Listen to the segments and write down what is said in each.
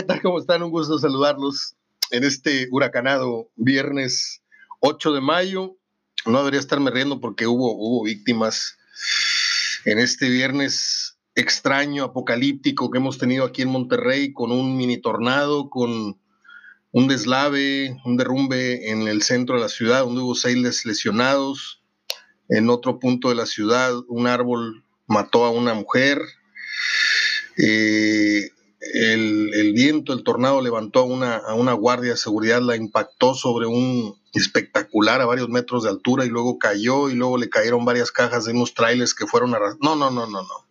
¿Qué tal? ¿Cómo están? Un gusto saludarlos en este huracanado viernes 8 de mayo. No debería estarme riendo porque hubo, víctimas en este viernes extraño, apocalíptico que hemos tenido aquí en Monterrey con un mini tornado, con un deslave, un derrumbe en el centro de la ciudad, donde hubo seis lesionados. En otro punto de la ciudad, un árbol mató a una mujer. Eh, el, viento, el tornado levantó a una, a una guardia de seguridad, la impactó sobre un espectacular a varios metros de altura y luego cayó y luego le cayeron varias cajas de unos trailers que fueron arrastrados. No, no, no, no, no.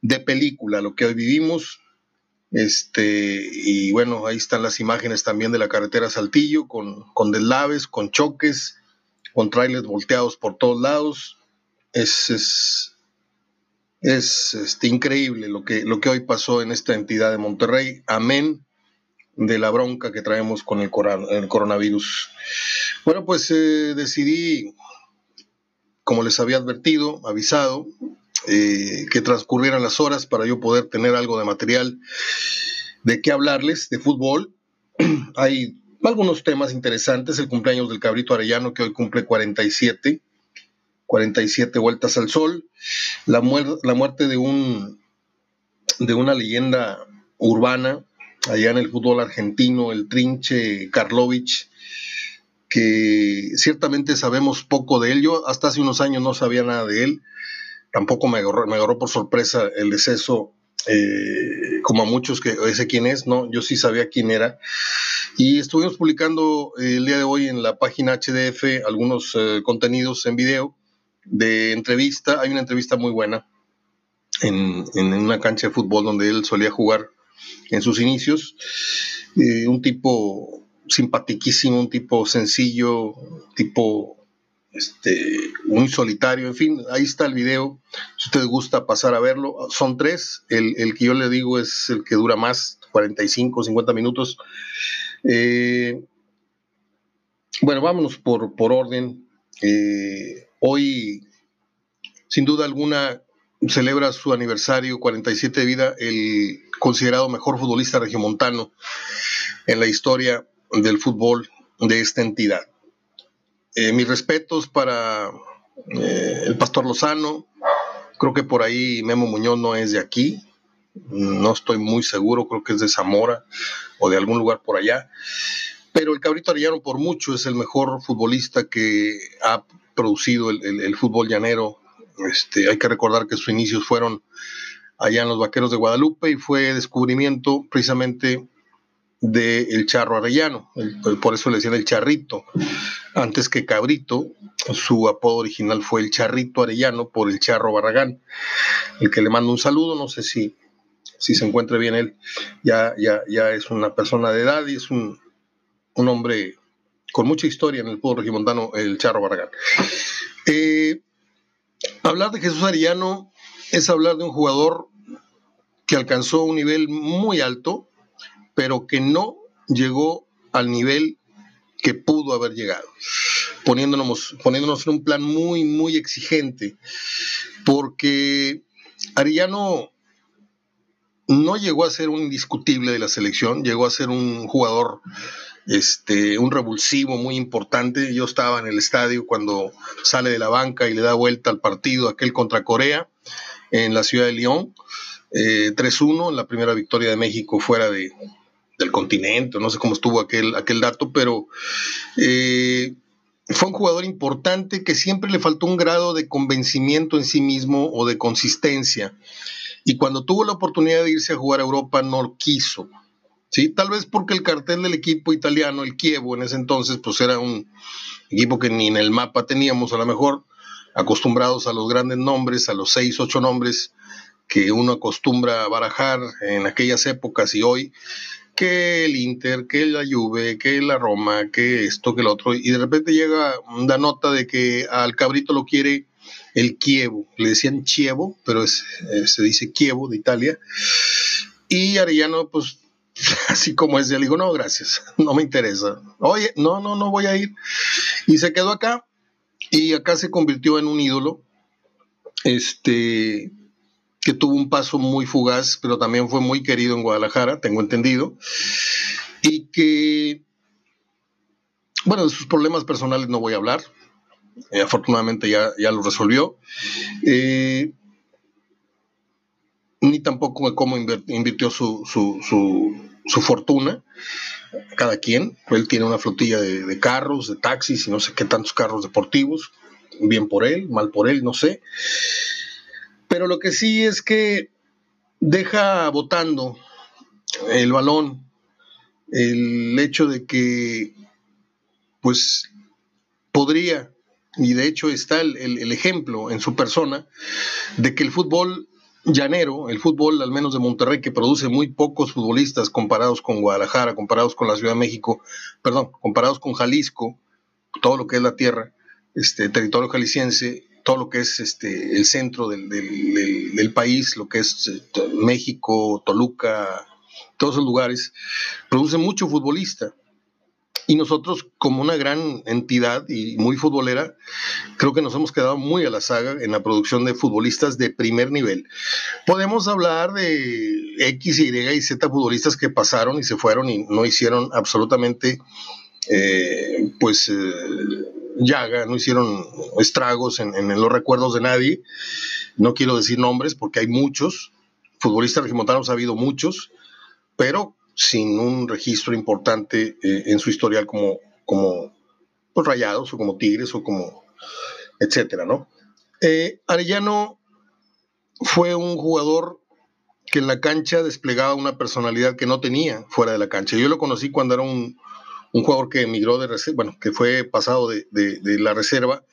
De película, lo que hoy vivimos. Este, y bueno, ahí están las imágenes también de la carretera Saltillo con, con deslaves, con choques, con trailers volteados por todos lados. Es, es este, increíble lo que, lo que hoy pasó en esta entidad de Monterrey. Amén de la bronca que traemos con el, coronavirus. Bueno, pues eh, decidí, como les había advertido, avisado, eh, que transcurrieran las horas para yo poder tener algo de material de qué hablarles de fútbol. Hay algunos temas interesantes, el cumpleaños del cabrito Arellano que hoy cumple 47 47 vueltas al sol, la, muerte de, un, de una leyenda urbana allá en el fútbol argentino, el trinche Karlovich, que ciertamente sabemos poco de él. Yo hasta hace unos años no sabía nada de él. Tampoco me agarró, me por sorpresa el deceso, eh, como a muchos que sé quién es, ¿no? Yo sí sabía quién era. Y estuvimos publicando el día de hoy en la página HDF algunos eh, contenidos en video de entrevista. Hay una entrevista muy buena en, una cancha de fútbol donde él solía jugar en sus inicios. Eh, un tipo simpatiquísimo, un tipo sencillo, tipo este, muy solitario, en fin, ahí está el video, si usted gusta pasar a verlo, son tres, el, que yo le digo es el que dura más, 45, 50 minutos. Eh, bueno, vámonos por, por orden. Eh, Hoy, sin duda alguna, celebra su aniversario 47 de vida el considerado mejor futbolista regiomontano en la historia del fútbol de esta entidad. Eh, mis respetos para eh, el Pastor Lozano. Creo que por ahí Memo Muñoz no es de aquí. No estoy muy seguro, creo que es de Zamora o de algún lugar por allá. Pero el Cabrito Arellano por mucho es el mejor futbolista que ha producido el, fútbol llanero. Este, hay que recordar que sus inicios fueron allá en los Vaqueros de Guadalupe y fue descubrimiento precisamente del el Charro Arellano, por eso le decían el Charrito, antes que Cabrito, su apodo original fue el Charrito Arellano por el Charro Barragán, el que le mando un saludo, no sé si, si se encuentre bien él, ya, ya, ya es una persona de edad y es un, un hombre con mucha historia en el pueblo regimontano, el Charro Barragán. Eh, hablar de Jesús Arellano es hablar de un jugador que alcanzó un nivel muy alto, pero que no llegó al nivel que pudo haber llegado, poniéndonos, poniéndonos en un plan muy, muy exigente, porque Arellano no llegó a ser un indiscutible de la selección, llegó a ser un jugador este, un revulsivo muy importante. Yo estaba en el estadio cuando sale de la banca y le da vuelta al partido aquel contra Corea en la ciudad de Lyon. 3-1, eh, la primera victoria de México fuera de, del continente, no sé cómo estuvo aquel, aquel dato, pero eh, fue un jugador importante que siempre le faltó un grado de convencimiento en sí mismo o de consistencia. Y cuando tuvo la oportunidad de irse a jugar a Europa, no quiso. ¿Sí? Tal vez porque el cartel del equipo italiano, el Chievo, en ese entonces, pues era un equipo que ni en el mapa teníamos, a lo mejor acostumbrados a los grandes nombres, a los seis, ocho nombres que uno acostumbra a barajar en aquellas épocas y hoy, que el Inter, que la Juve, que la Roma, que esto, que lo otro, y de repente llega la nota de que al cabrito lo quiere el Chievo, le decían Chievo, pero eh, se dice Chievo de Italia, y Arellano pues así como es, le digo, no, gracias, no me interesa. Oye, no, no, no voy a ir. Y se quedó acá y acá se convirtió en un ídolo, este, que tuvo un paso muy fugaz, pero también fue muy querido en Guadalajara, tengo entendido, y que, bueno, de sus problemas personales no voy a hablar, eh, afortunadamente ya, ya lo resolvió, eh, ni tampoco cómo invirtió su, fortuna, cada quien, él tiene una flotilla de, de carros, de taxis y no sé qué tantos carros deportivos, bien por él, mal por él, no sé. Pero lo que sí es que deja votando el balón el hecho de que, pues, podría, y de hecho está el, ejemplo en su persona, de que el fútbol llanero, el fútbol al menos de Monterrey, que produce muy pocos futbolistas comparados con Guadalajara, comparados con la Ciudad de México, perdón, comparados con Jalisco, todo lo que es la tierra, este territorio jalisciense, todo lo que es este, el centro del, del, país, lo que es este, México, Toluca, todos esos lugares, produce mucho futbolista. Y nosotros, como una gran entidad y muy futbolera, creo que nos hemos quedado muy a la saga en la producción de futbolistas de primer nivel. Podemos hablar de X, Y y Z futbolistas que pasaron y se fueron y no hicieron absolutamente, eh, pues, eh, llaga, no hicieron estragos en, los recuerdos de nadie. No quiero decir nombres porque hay muchos, futbolistas regimontanos ha habido muchos, pero sin un registro importante eh, en su historial como, como pues, Rayados o como Tigres o como etcétera, ¿no? Eh, Arellano fue un jugador que en la cancha desplegaba una personalidad que no tenía fuera de la cancha. Yo lo conocí cuando era un, un jugador que emigró de reserva, bueno, que fue pasado de, la reserva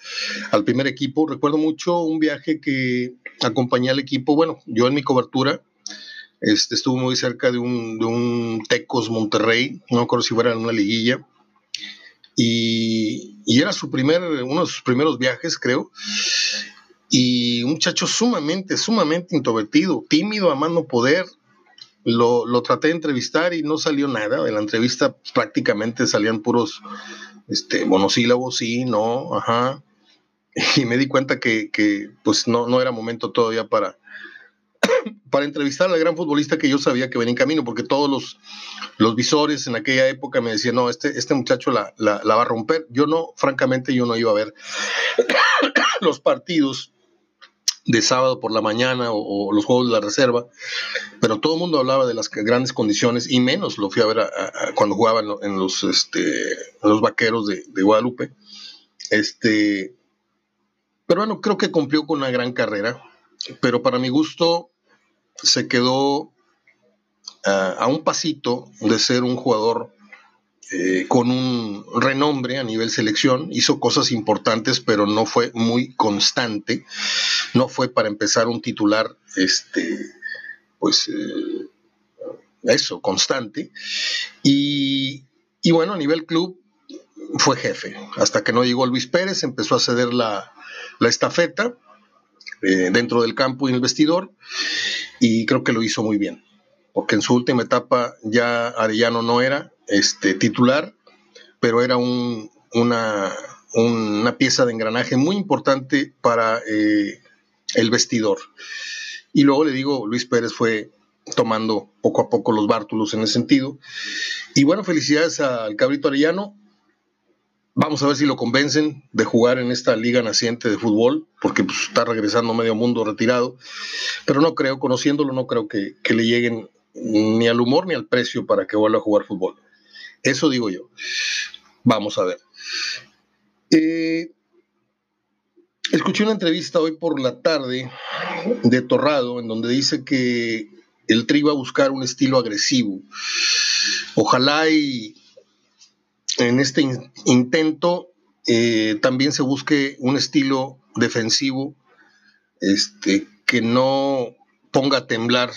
al primer equipo. Recuerdo mucho un viaje que acompañé al equipo, bueno, yo en mi cobertura este, estuve muy cerca de un, de un Tecos Monterrey, no me acuerdo si fuera en una liguilla, y, y, era su primer, uno de sus primeros viajes, creo, y un muchacho sumamente, sumamente introvertido, tímido, amando poder, lo, lo, traté de entrevistar y no salió nada. En la entrevista prácticamente salían puros este, monosílabos, sí, no, ajá. Y me di cuenta que, que pues no, no era momento todavía para, para entrevistar al gran futbolista que yo sabía que venía en camino, porque todos los, los visores en aquella época me decían, no, este, este muchacho la, la, va a romper. Yo no, francamente, yo no iba a ver los partidos de sábado por la mañana o, los juegos de la reserva, pero todo el mundo hablaba de las grandes condiciones y menos lo fui a ver cuando jugaba en, los, este, los vaqueros de, Guadalupe. Este, pero bueno, creo que cumplió con una gran carrera, pero para mi gusto se quedó a un pasito de ser un jugador eh, con un renombre a nivel selección, hizo cosas importantes, pero no fue muy constante, no fue para empezar un titular, este, pues, eh, eso, constante. Y, bueno, a nivel club fue jefe, hasta que no llegó Luis Pérez, empezó a ceder la, estafeta eh, dentro del campo y en el vestidor, y creo que lo hizo muy bien, porque en su última etapa ya Arellano no era, este, titular, pero era un, una, una, pieza de engranaje muy importante para eh, el vestidor. Y luego le digo, Luis Pérez fue tomando poco a poco los bártulos en ese sentido. Y bueno, felicidades al Cabrito Arellano. Vamos a ver si lo convencen de jugar en esta liga naciente de fútbol, porque pues, está regresando medio mundo retirado. Pero no creo, conociéndolo, no creo que, que le lleguen ni al humor ni al precio para que vuelva a jugar fútbol. Eso digo yo. Vamos a ver. Eh, escuché una entrevista hoy por la tarde de Torrado en donde dice que el Tri va a buscar un estilo agresivo. Ojalá y en este intento eh, también se busque un estilo defensivo este, que no ponga a temblar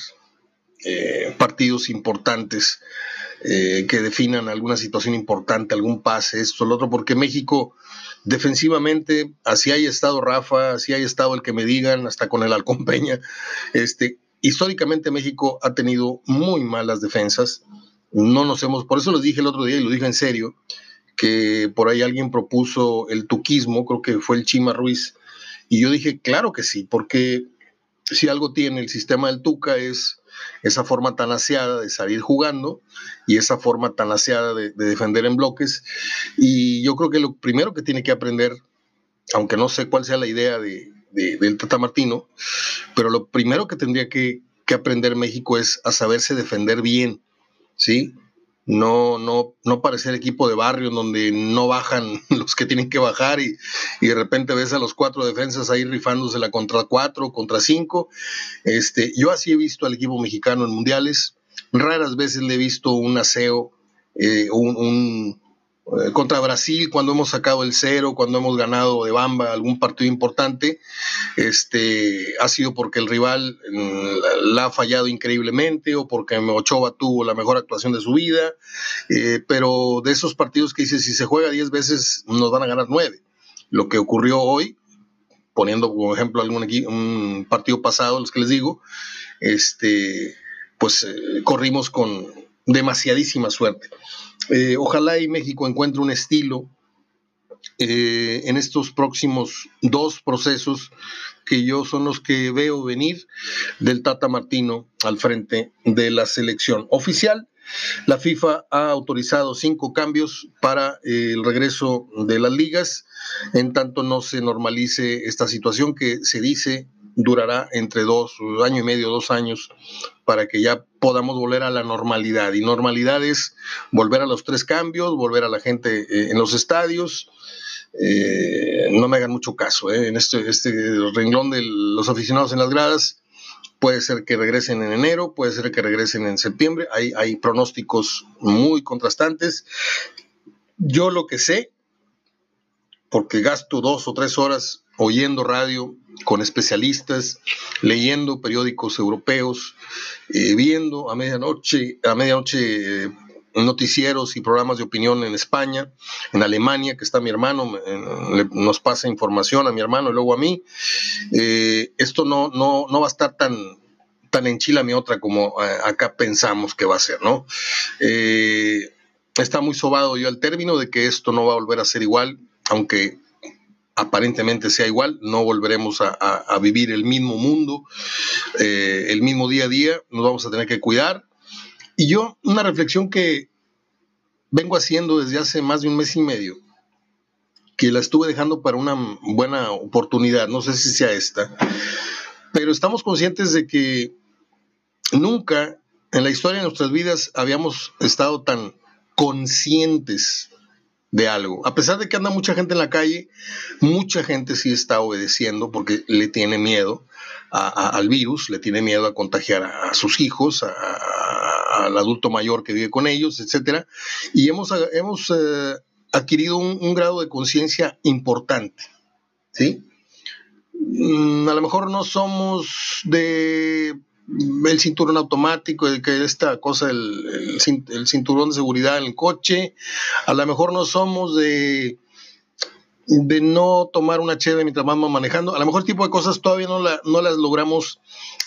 eh, partidos importantes eh, que definan alguna situación importante, algún pase, esto, lo otro, porque México defensivamente, así haya estado Rafa, así haya estado el que me digan, hasta con el Halcón Peña, este, históricamente México ha tenido muy malas defensas, no nos hemos, por eso les dije el otro día y lo dije en serio, que por ahí alguien propuso el tuquismo, creo que fue el Chima Ruiz, y yo dije, claro que sí, porque si algo tiene el sistema del Tuca es esa forma tan aseada de salir jugando y esa forma tan aseada de, defender en bloques. Y yo creo que lo primero que tiene que aprender, aunque no sé cuál sea la idea de, del Tata Martino, pero lo primero que tendría que, que aprender México es a saberse defender bien, ¿sí? no, no, no parecer equipo de barrio donde no bajan los que tienen que bajar y, de repente ves a los cuatro defensas ahí rifándose la contra cuatro, contra cinco. Este, yo así he visto al equipo mexicano en mundiales. Raras veces le he visto un aseo, eh, un, eh, contra Brasil cuando hemos sacado el cero, cuando hemos ganado de Bamba algún partido importante, este, ha sido porque el rival mm, la ha fallado increíblemente o porque Ochoa tuvo la mejor actuación de su vida, eh, pero de esos partidos que dice, si se juega 10 veces nos van a ganar 9. Lo que ocurrió hoy, poniendo como ejemplo algún un partido pasado, los que les digo, este, pues eh, corrimos con demasiadísima suerte. Eh, ojalá y México encuentre un estilo eh, en estos próximos dos procesos que yo son los que veo venir del Tata Martino al frente de la selección oficial. La FIFA ha autorizado cinco cambios para eh, el regreso de las ligas, en tanto no se normalice esta situación que se dice durará entre dos, año y medio, dos años, para que ya podamos volver a la normalidad. Y normalidad es volver a los tres cambios, volver a la gente eh, en los estadios. Eh, no me hagan mucho caso, eh, en este, este renglón de los aficionados en las gradas, puede ser que regresen en enero, puede ser que regresen en septiembre, hay, hay pronósticos muy contrastantes. Yo lo que sé, porque gasto dos o tres horas oyendo radio con especialistas, leyendo periódicos europeos, eh, viendo a medianoche, a medianoche eh, noticieros y programas de opinión en España, en Alemania, que está mi hermano, nos pasa información a mi hermano y luego a mí. Eh, esto no, no, no va a estar tan, tan en mi otra como acá pensamos que va a ser, ¿no? está muy sobado yo el término de que esto no va a volver a ser igual, aunque aparentemente sea igual, no volveremos a, vivir el mismo mundo, eh, el mismo día a día, nos vamos a tener que cuidar. Y yo, una reflexión que vengo haciendo desde hace más de un mes y medio, que la estuve dejando para una buena oportunidad, no sé si sea esta, pero estamos conscientes de que nunca en la historia de nuestras vidas habíamos estado tan conscientes de algo. A pesar de que anda mucha gente en la calle, mucha gente sí está obedeciendo porque le tiene miedo al virus, le tiene miedo a contagiar a, sus hijos, al adulto mayor que vive con ellos, etc. Y hemos, hemos eh, adquirido un, grado de conciencia importante. ¿sí? Mm, a lo mejor no somos de el cinturón automático, que esta cosa, el, cinturón de seguridad en el coche. A lo mejor no somos de, de no tomar una cheve mientras vamos manejando. A lo mejor tipo de cosas todavía no, no las logramos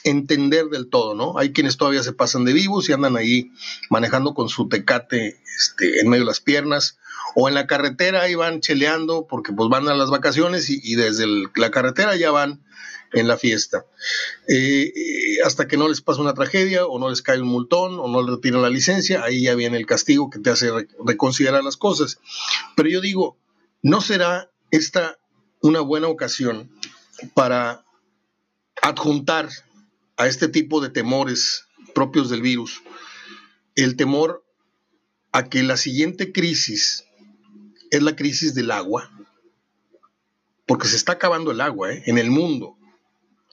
entender del todo, ¿no? Hay quienes todavía se pasan de vivos y andan ahí manejando con su tecate este, en medio de las piernas. O en la carretera ahí van cheleando porque pues van a las vacaciones y, desde la carretera ya van en la fiesta. Eh, eh, hasta que no les pasa una tragedia o no les cae un multón o no les retiran la licencia, ahí ya viene el castigo que te hace reconsiderar las cosas. Pero yo digo, ¿no será esta una buena ocasión para adjuntar a este tipo de temores propios del virus el temor a que la siguiente crisis es la crisis del agua? Porque se está acabando el agua ¿eh? en el mundo.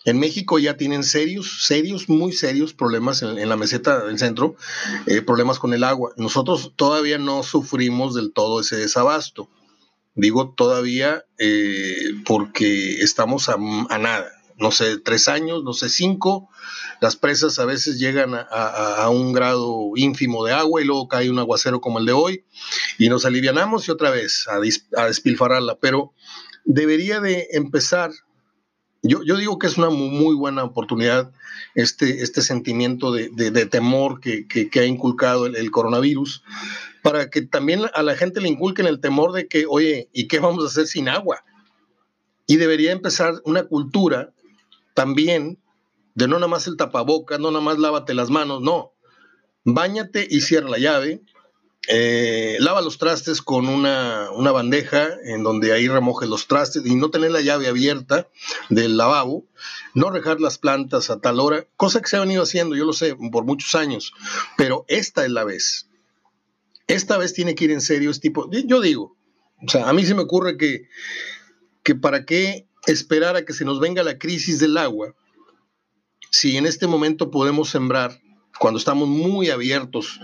En México ya tienen serios, serios, muy serios problemas en, la meseta del centro, eh, problemas con el agua. Nosotros todavía no sufrimos del todo ese desabasto. Digo todavía eh, porque estamos a, nada. No sé, tres años, no sé, cinco. Las presas a veces llegan a, un grado ínfimo de agua y luego cae un aguacero como el de hoy y nos alivianamos y otra vez a, a despilfarrarla. Pero debería de empezar yo, digo que es una muy, buena oportunidad este, este sentimiento de, temor que, ha inculcado el, coronavirus, para que también a la gente le inculquen el temor de que, oye, ¿y qué vamos a hacer sin agua? Y debería empezar una cultura también de no nada más el tapabocas, no nada más lávate las manos, no. Báñate y cierra la llave. Eh, lava los trastes con una, una, bandeja en donde ahí remojes los trastes y no tener la llave abierta del lavabo, no rejar las plantas a tal hora, cosa que se ha venido haciendo, yo lo sé, por muchos años, pero esta es la vez. Esta vez tiene que ir en serio este tipo, yo digo, o sea, a mí se me ocurre que, que para qué esperar a que se nos venga la crisis del agua si en este momento podemos sembrar, cuando estamos muy abiertos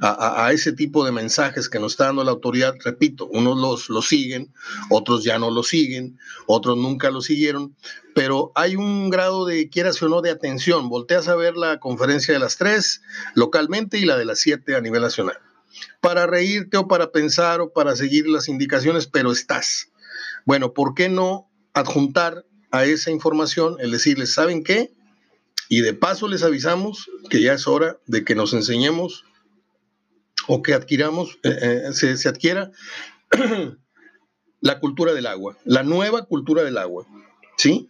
a, ese tipo de mensajes que nos está dando la autoridad, repito, unos los, los siguen, otros ya no lo siguen, otros nunca lo siguieron, pero hay un grado de, quieras o no, de atención. Volteas a ver la conferencia de las tres localmente y la de las siete a nivel nacional. Para reírte o para pensar o para seguir las indicaciones, pero estás. Bueno, ¿por qué no adjuntar a esa información el decirles, ¿saben qué? Y de paso les avisamos que ya es hora de que nos enseñemos o que adquiramos, eh, eh, se, adquiera la cultura del agua, la nueva cultura del agua. ¿Sí?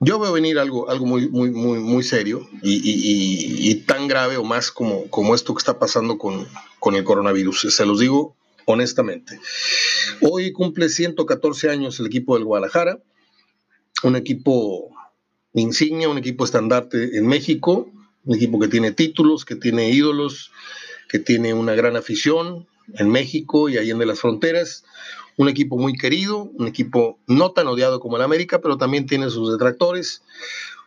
Yo veo venir algo, algo muy, muy, muy, muy serio y, tan grave o más como, como esto que está pasando con, con el coronavirus. Se los digo honestamente. Hoy cumple 114 años el equipo del Guadalajara, un equipo insignia, un equipo estandarte en México, un equipo que tiene títulos, que tiene ídolos, que tiene una gran afición en México y ahí en de las fronteras, un equipo muy querido, un equipo no tan odiado como el América, pero también tiene sus detractores,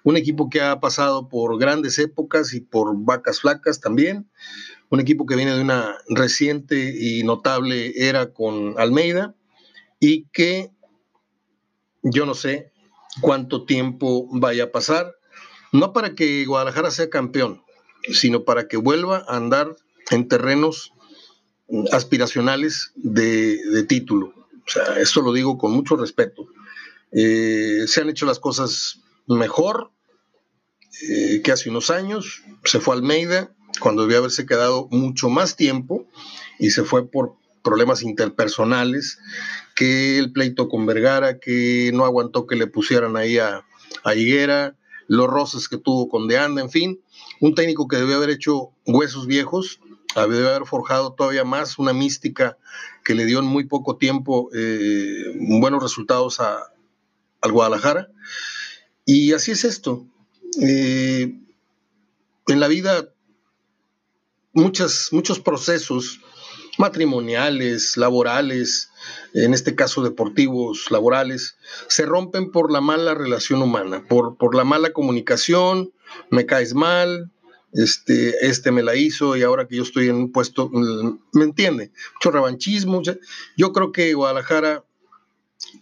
un equipo que ha pasado por grandes épocas y por vacas flacas también, un equipo que viene de una reciente y notable era con Almeida y que yo no sé cuánto tiempo vaya a pasar, no para que Guadalajara sea campeón, sino para que vuelva a andar en terrenos aspiracionales de, título. O sea, esto lo digo con mucho respeto. Eh, se han hecho las cosas mejor eh, que hace unos años. Se fue Almeida cuando debió haberse quedado mucho más tiempo y se fue por problemas interpersonales, que el pleito con Vergara, que no aguantó que le pusieran ahí a, a Higuera, los roces que tuvo con De Anda, en fin, un técnico que debió haber hecho huesos viejos, debió haber forjado todavía más una mística que le dio en muy poco tiempo eh, buenos resultados a, al Guadalajara. Y así es esto. Eh, en la vida, muchas, muchos procesos matrimoniales, laborales, en este caso deportivos, laborales, se rompen por la mala relación humana, por, por la mala comunicación, me caes mal, este, este me la hizo y ahora que yo estoy en un puesto, ¿me entiende? Mucho revanchismo. Yo creo que Guadalajara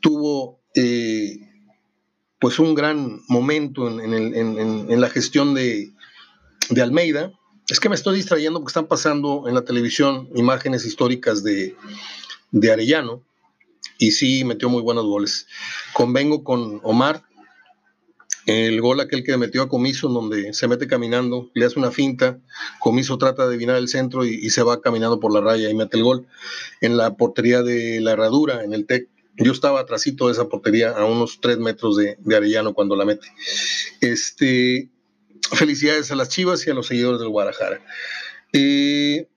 tuvo eh, pues un gran momento en, la gestión de, de Almeida, es que me estoy distrayendo porque están pasando en la televisión imágenes históricas de, Arellano y sí metió muy buenos goles. Convengo con Omar, el gol aquel que metió a Comiso, donde se mete caminando, le hace una finta, Comiso trata de adivinar el centro y, se va caminando por la raya y mete el gol. En la portería de la herradura, en el TEC, yo estaba atrásito de esa portería a unos tres metros de, de Arellano cuando la mete. Este, felicidades a las Chivas y a los seguidores del Guadalajara. Eh,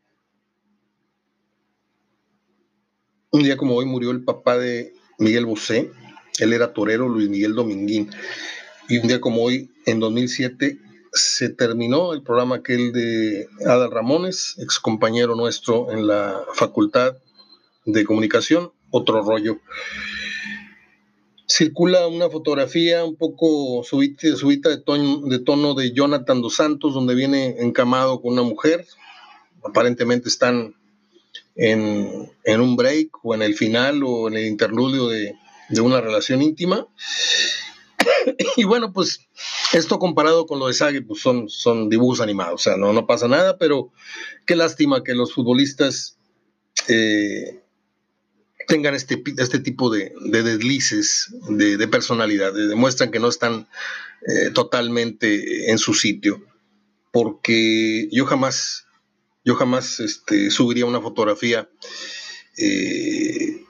un día como hoy murió el papá de Miguel Bosé, él era torero, Luis Miguel Dominguín, y un día como hoy, en 2007, se terminó el programa aquel de Adal Ramones, ex compañero nuestro en la Facultad de Comunicación, otro rollo circula una fotografía un poco subida, de, tono, de tono de Jonathan dos Santos, donde viene encamado con una mujer. Aparentemente están en, un break o en el final o en el interludio de, una relación íntima. y bueno, pues esto comparado con lo de Sage, pues son, son dibujos animados, o sea, no, no pasa nada, pero qué lástima que los futbolistas eh, tengan este, este tipo de, deslices de, personalidad, demuestran que no están eh, totalmente en su sitio, porque yo jamás, yo jamás este, subiría una fotografía eh,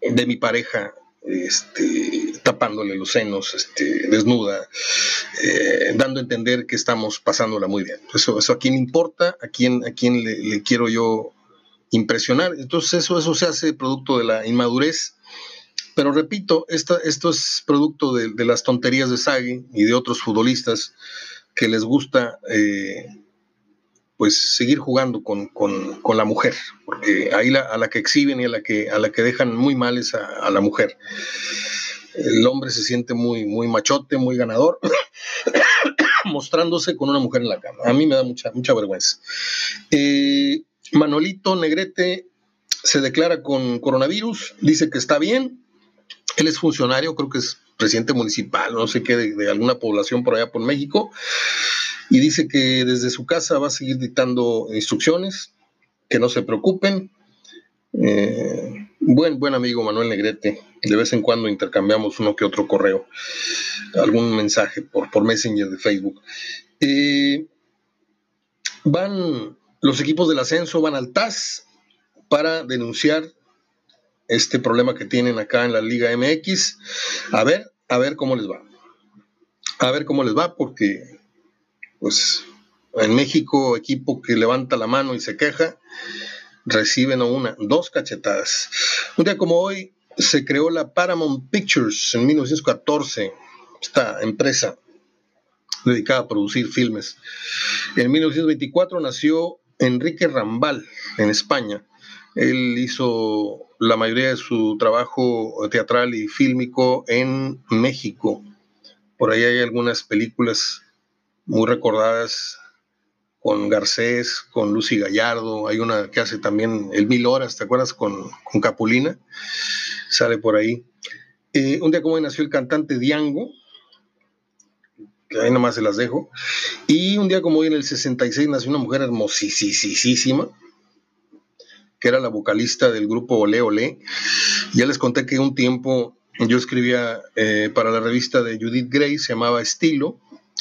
de mi pareja este, tapándole los senos, este, desnuda, eh, dando a entender que estamos pasándola muy bien. Eso, a quién importa, a quién, a quién le, quiero yo impresionar. Entonces eso, eso se hace producto de la inmadurez. Pero repito, esto es producto de, las tonterías de Sagi y de otros futbolistas que les gusta eh, pues seguir jugando con, la mujer, porque ahí a la que exhiben y a la que, a la que dejan muy mal es a, la mujer. El hombre se siente muy, muy machote, muy ganador, mostrándose con una mujer en la cama. A mí me da mucha, mucha vergüenza. Eh, Manolito Negrete se declara con coronavirus, dice que está bien. Él es funcionario, creo que es presidente municipal, no sé qué, de alguna población por allá por México y dice que desde su casa va a seguir dictando instrucciones, que no se preocupen. Eh, buen, buen amigo Manuel Negrete, de vez en cuando intercambiamos uno que otro correo, algún mensaje por, por Messenger de Facebook. Eh, van los equipos del ascenso, van al TAS para denunciar este problema que tienen acá en la Liga MX. A ver, a ver cómo les va. A ver cómo les va, porque pues en México, equipo que levanta la mano y se queja, recibe no una, dos cachetadas. Un día como hoy se creó la Paramount Pictures en 1914, esta empresa dedicada a producir filmes. En 1924 nació Enrique Rambal en España. Él hizo la mayoría de su trabajo teatral y fílmico en México. Por ahí hay algunas películas muy recordadas con Garcés, con Lucy Gallardo, hay una que hace también El Mil Horas, ¿te acuerdas? Con, Capulina, sale por ahí. Eh, un día como hoy nació el cantante Diango, que ahí nomás se las dejo, y un día como hoy en el 66 nació una mujer hermosísima, que era la vocalista del grupo Ole Ole. Ya les conté que un tiempo yo escribía eh, para la revista de Judith Gray, se llamaba Estilo,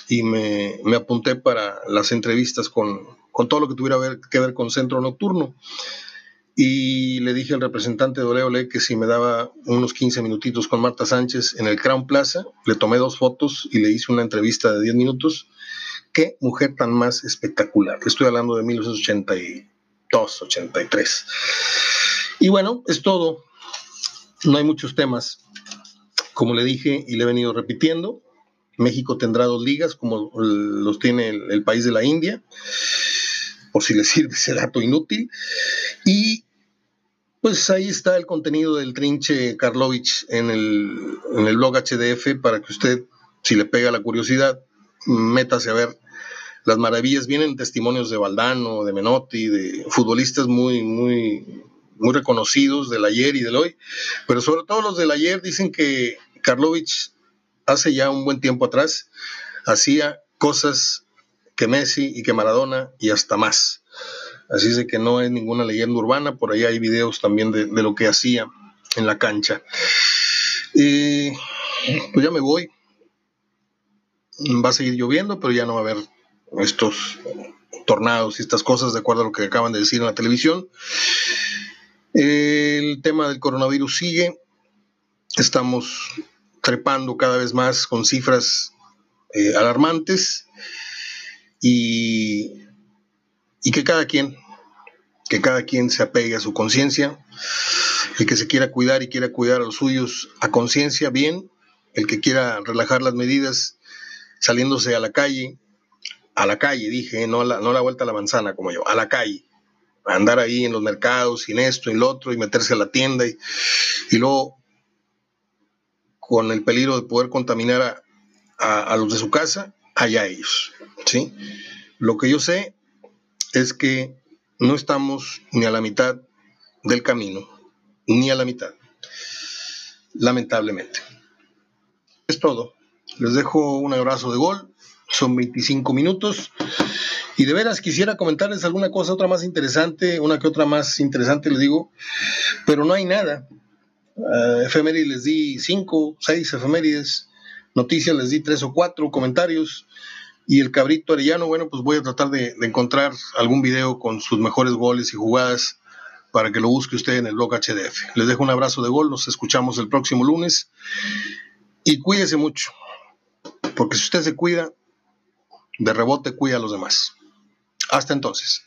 y me, apunté para las entrevistas con, todo lo que tuviera que ver con Centro Nocturno. Y le dije al representante de Ole Ole que si me daba unos 15 minutitos con Marta Sánchez en el Crown Plaza, le tomé dos fotos y le hice una entrevista de 10 minutos. Qué mujer tan más espectacular. Estoy hablando de 1982, 83. Y bueno, es todo. No hay muchos temas. Como le dije y le he venido repitiendo, México tendrá dos ligas como los tiene el, país de la India, por si les sirve ese dato inútil. Y pues ahí está el contenido del trinche Karlovich en el, en el blog HDF para que usted, si le pega la curiosidad, métase a ver las maravillas. Vienen testimonios de Valdano, de Menotti, de futbolistas muy, muy, muy reconocidos del ayer y del hoy, pero sobre todo los del ayer dicen que Karlovich hace ya un buen tiempo atrás hacía cosas que Messi y que Maradona y hasta más. Así es de que no es ninguna leyenda urbana, por ahí hay videos también de, lo que hacía en la cancha. Y pues ya me voy. Va a seguir lloviendo, pero ya no va a haber estos tornados y estas cosas de acuerdo a lo que acaban de decir en la televisión. El tema del coronavirus sigue. Estamos trepando cada vez más con cifras eh, alarmantes y, y que cada quien, que cada quien se apegue a su conciencia, el que se quiera cuidar y quiera cuidar a los suyos a conciencia, bien, el que quiera relajar las medidas saliéndose a la calle, a la calle, dije, no a la, no la vuelta a la manzana como yo, a la calle, a andar ahí en los mercados, sin esto y lo otro, y meterse a la tienda y, y luego con el peligro de poder contaminar a, los de su casa, allá ellos. ¿sí? Lo que yo sé es que no estamos ni a la mitad del camino, ni a la mitad, lamentablemente. Es todo. Les dejo un abrazo de gol. Son 25 minutos. Y de veras quisiera comentarles alguna cosa, otra más interesante, una que otra más interesante, les digo, pero no hay nada. Uh, efemérides les di cinco, seis efemérides, noticias les di tres o cuatro, comentarios. Y el cabrito Arellano, bueno, pues voy a tratar de, encontrar algún video con sus mejores goles y jugadas para que lo busque usted en el blog HDF. Les dejo un abrazo de gol, nos escuchamos el próximo lunes. y cuídese mucho, porque si usted se cuida, de rebote cuida a los demás. Hasta entonces.